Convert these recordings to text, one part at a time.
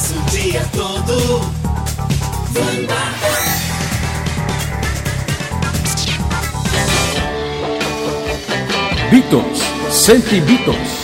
passa o dia todo. Vanda. Beatles, sente Beatles.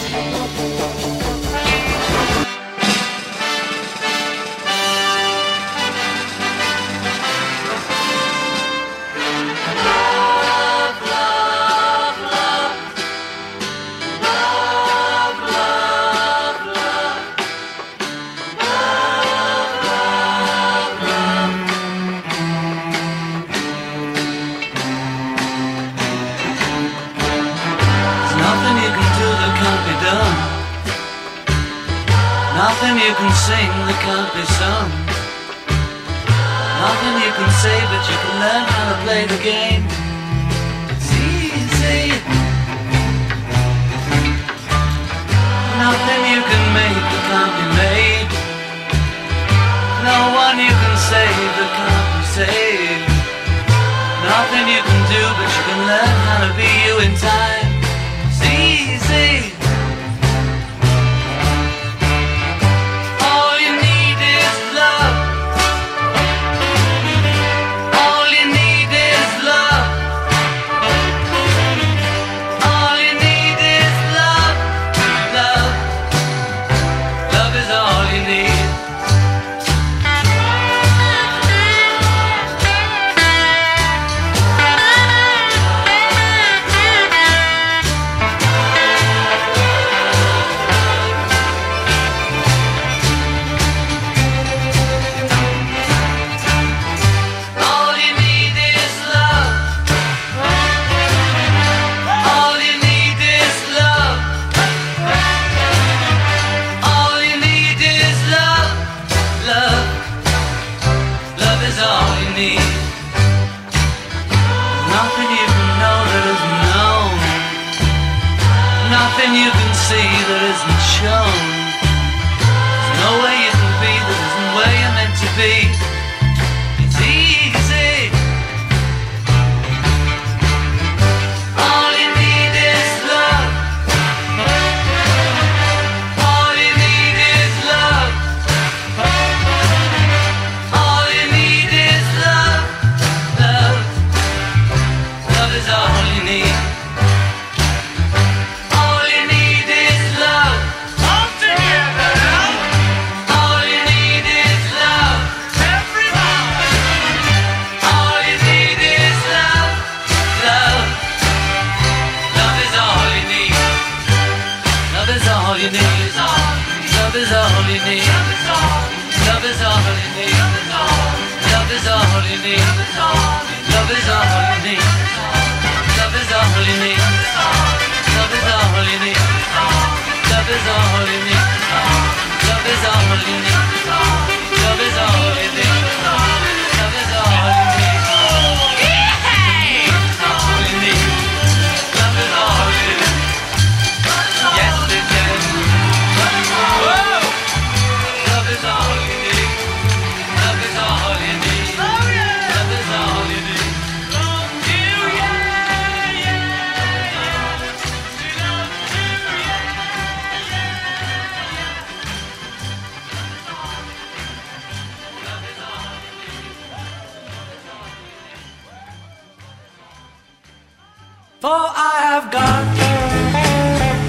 Oh, I have got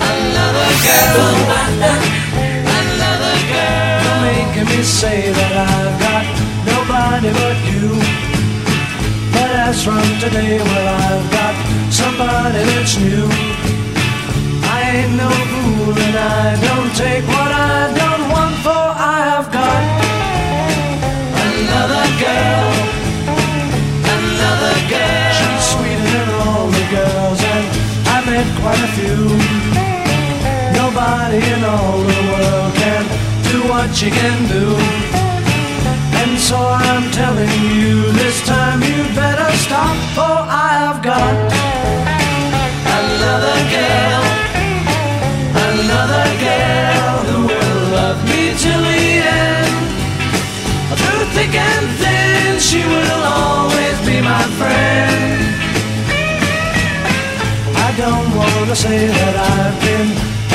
another girl. Another girl. Making me say that I've got nobody but you. But as from today, well, I've got somebody that's new. I ain't no fool and I don't take what I don't. one of few. Nobody in all the world can do what you can do. And so I'm telling you this time you better stop, or I have got another girl, another girl who will love me till the end. Through thick and thin, she will always be my friend don't wanna say that I've been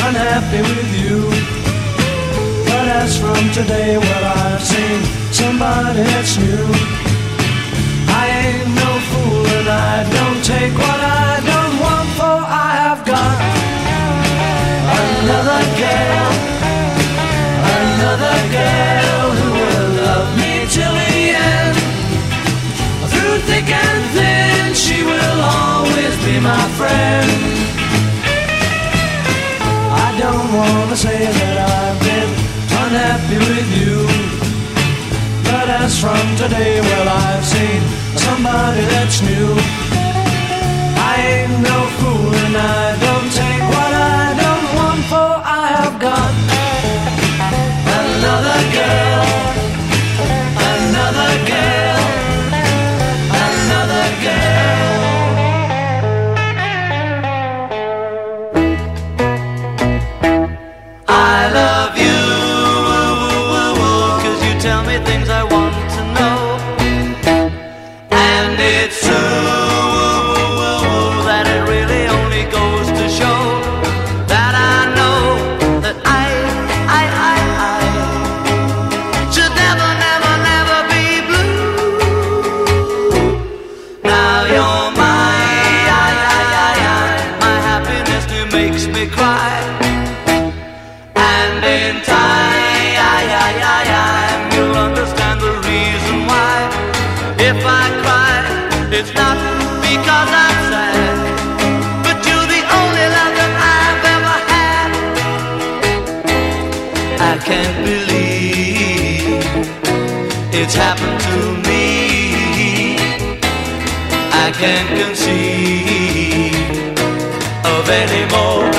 unhappy with you. But as from today, what I've seen somebody that's new. I ain't no fool and I don't take what I don't want, for I have got another girl, another girl who will love me till the end. Through thick and she will always be my friend. I don't wanna say that I've been unhappy with you, but as from today, well, I've seen somebody that's new. I ain't no fool and I Can conceive of anymore.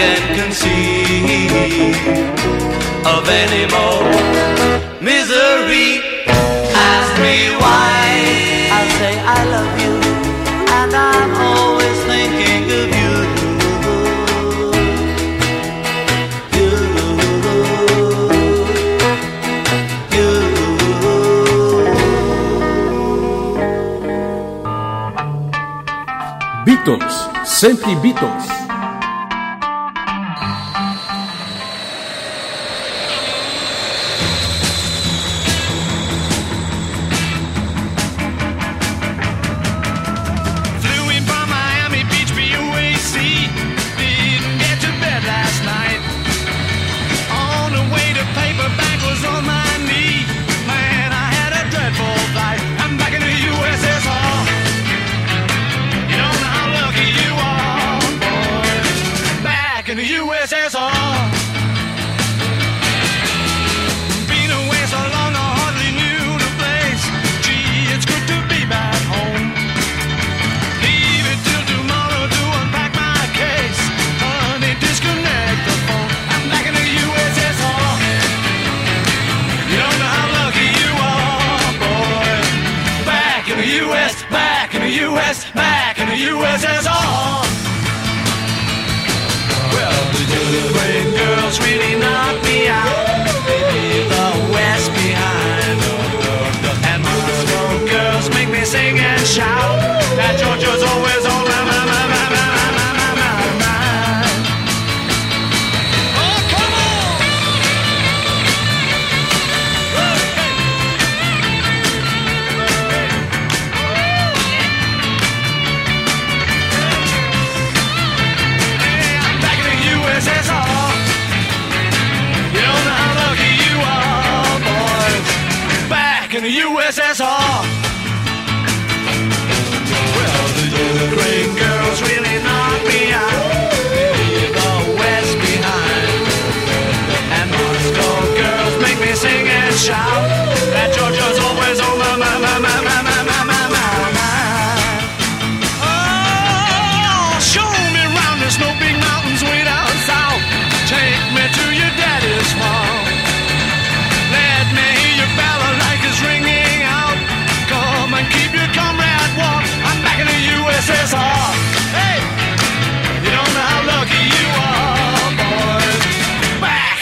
can conceive of any more misery. Ask me why. I'll say I love you, and I'm always thinking of you. You, you. Beatles, sempre Beatles. U.S. back in the USSR. Well, the Delaware girls really knocked me out. Leave the West behind. And my strong girls make me sing and shout that Georgia's always.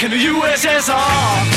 In the USSR.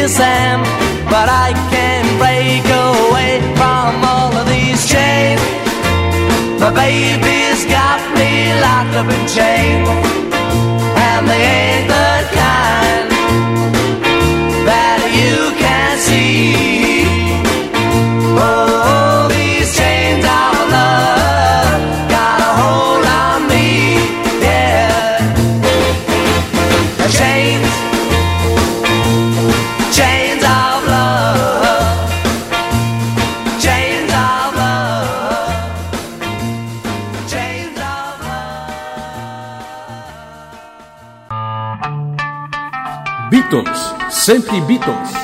this am, but I can't break away from all of these chains. My baby's got me locked up in chains. Sempre Beatles.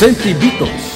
Beatles,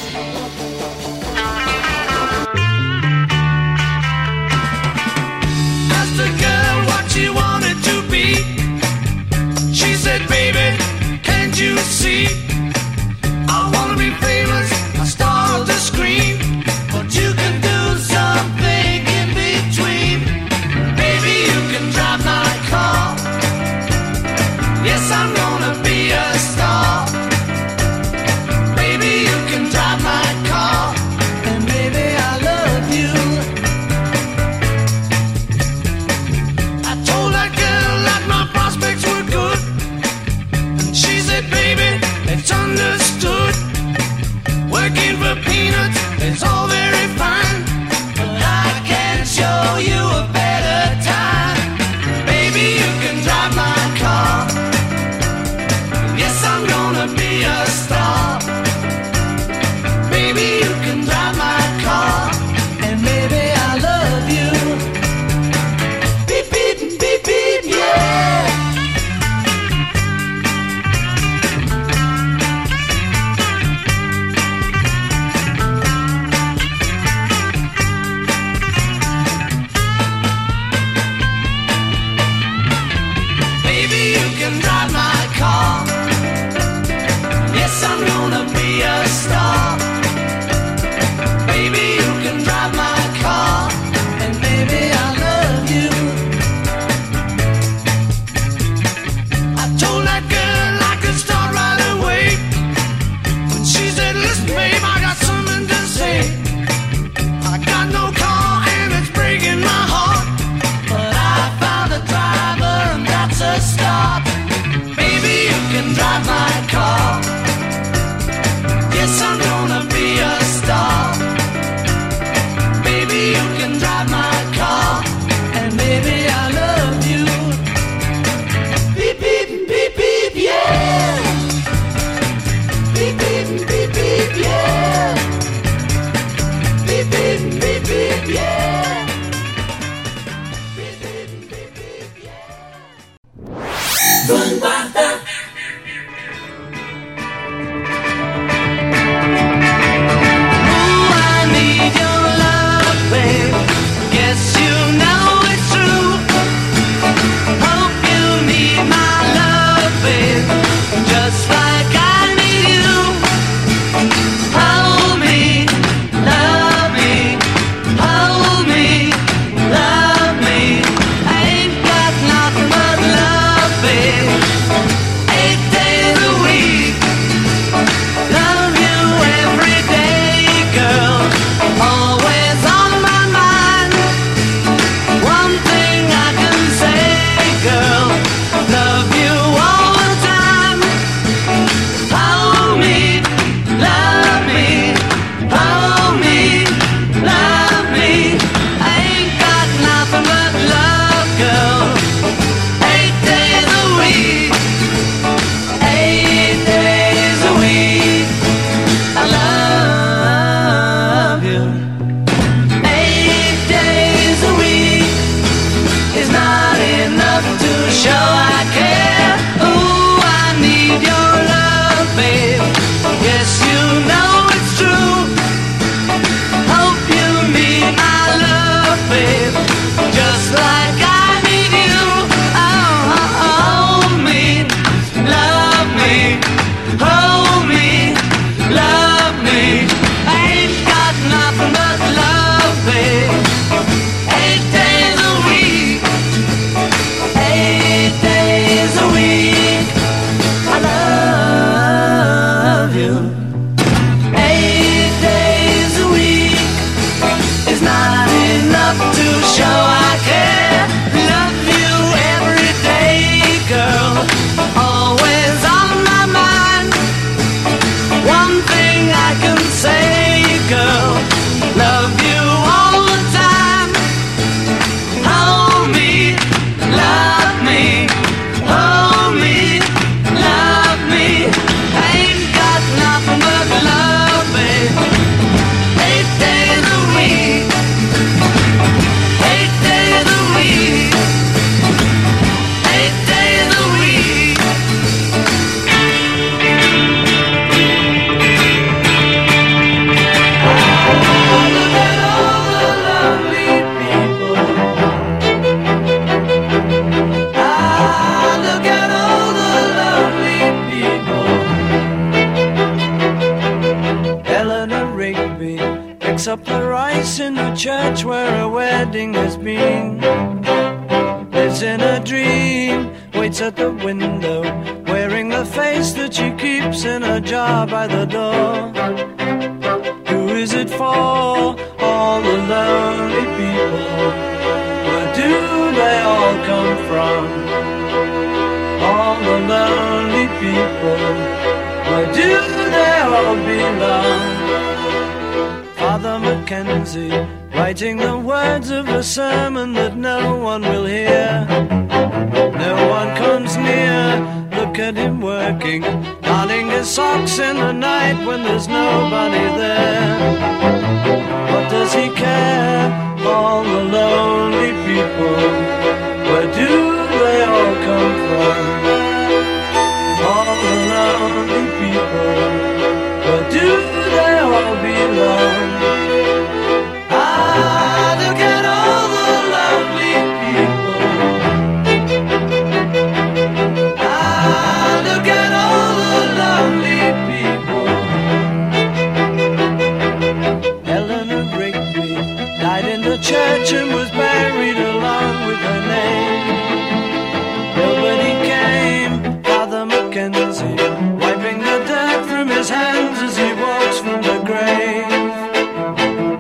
mercy, wiping the dirt from his hands as he walks from the grave.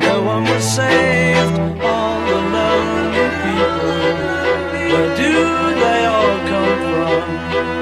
No one was saved, all the lonely people. Where do they all come from?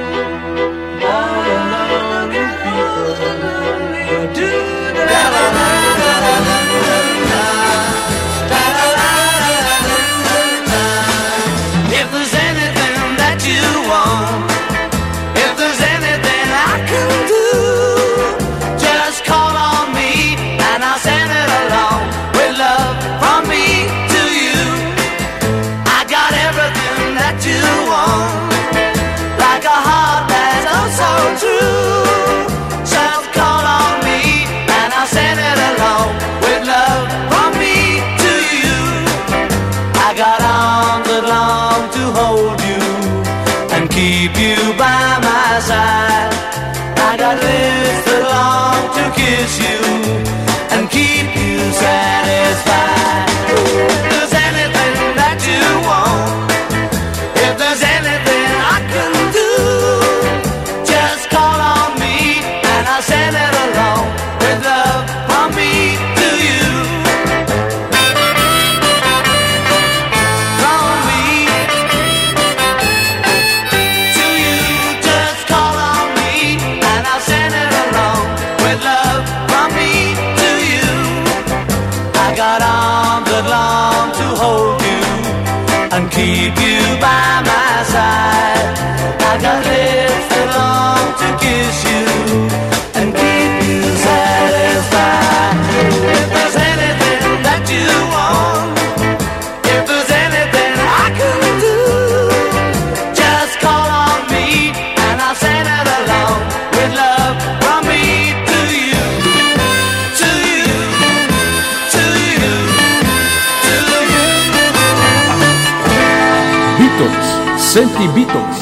Centro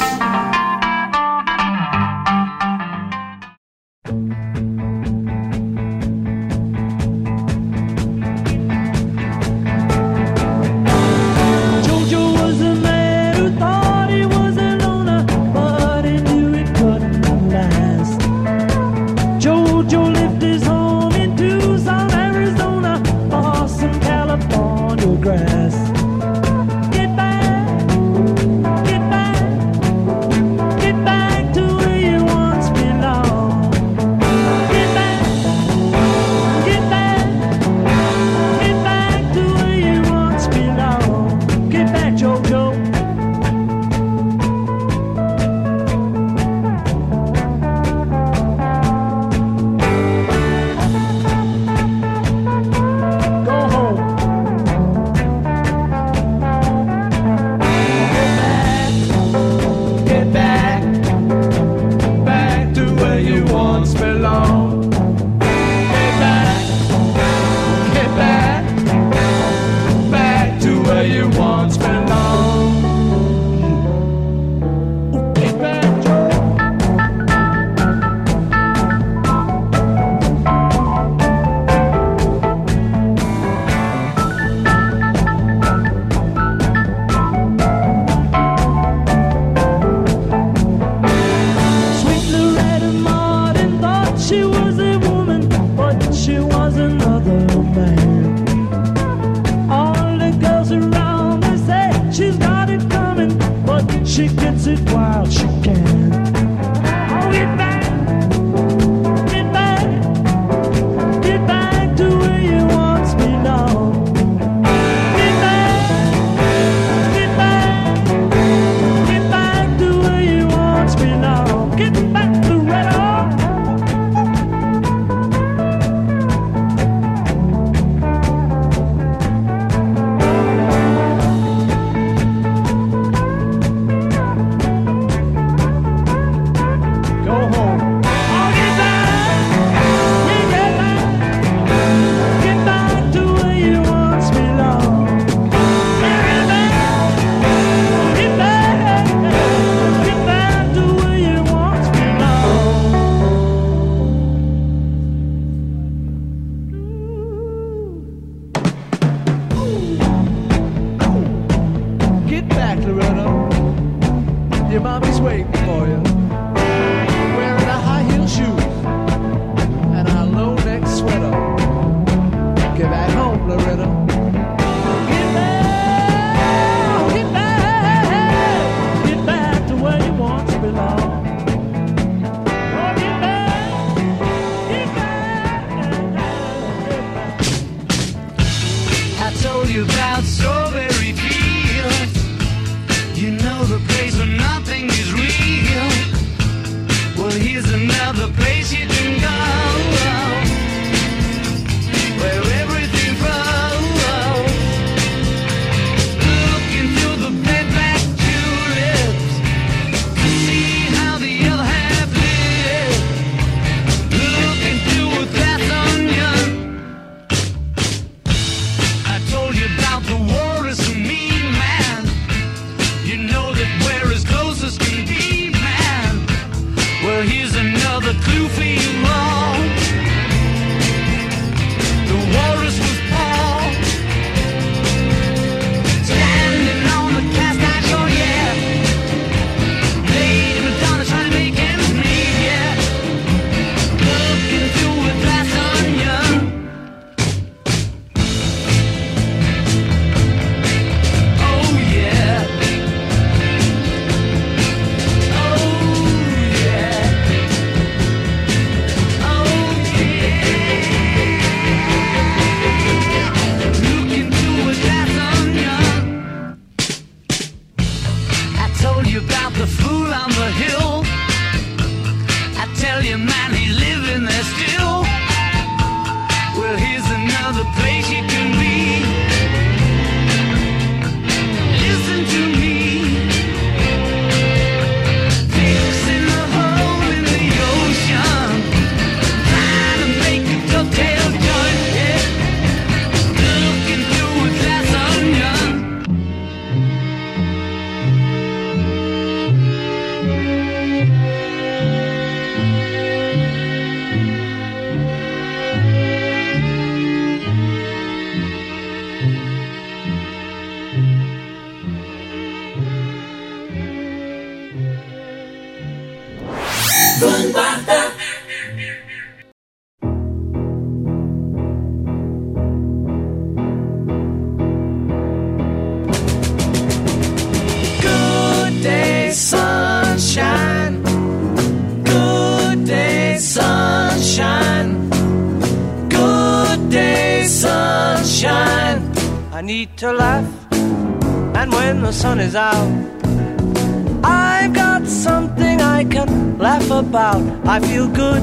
I feel good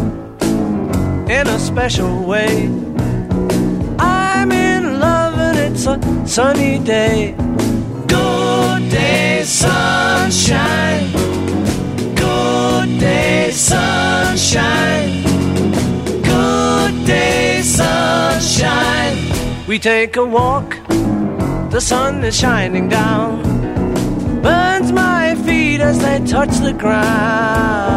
in a special way. I'm in love and it's a sunny day. Good day, sunshine. Good day, sunshine. Good day, sunshine. We take a walk, the sun is shining down. Burns my feet as they touch the ground.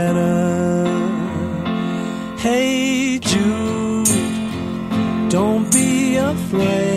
flame.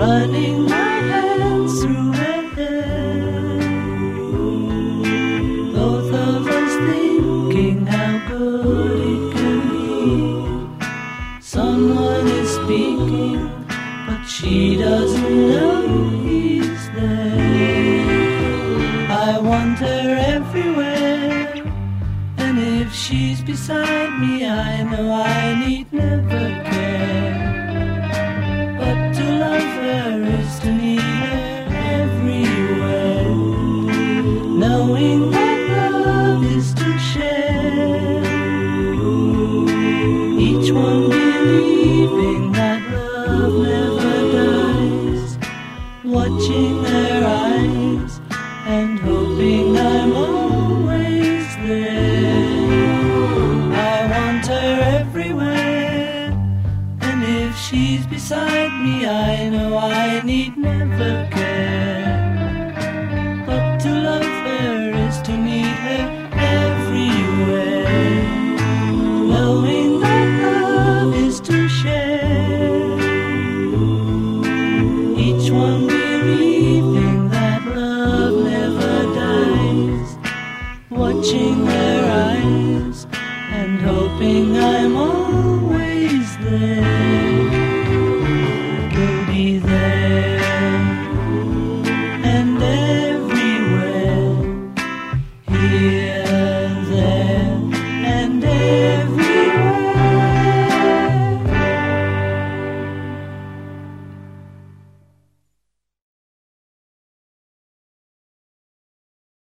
running my hands through her hair. Both of us thinking how good it can be. Someone is speaking, but she doesn't know he's there. I want her everywhere, and if she's beside me, I know I.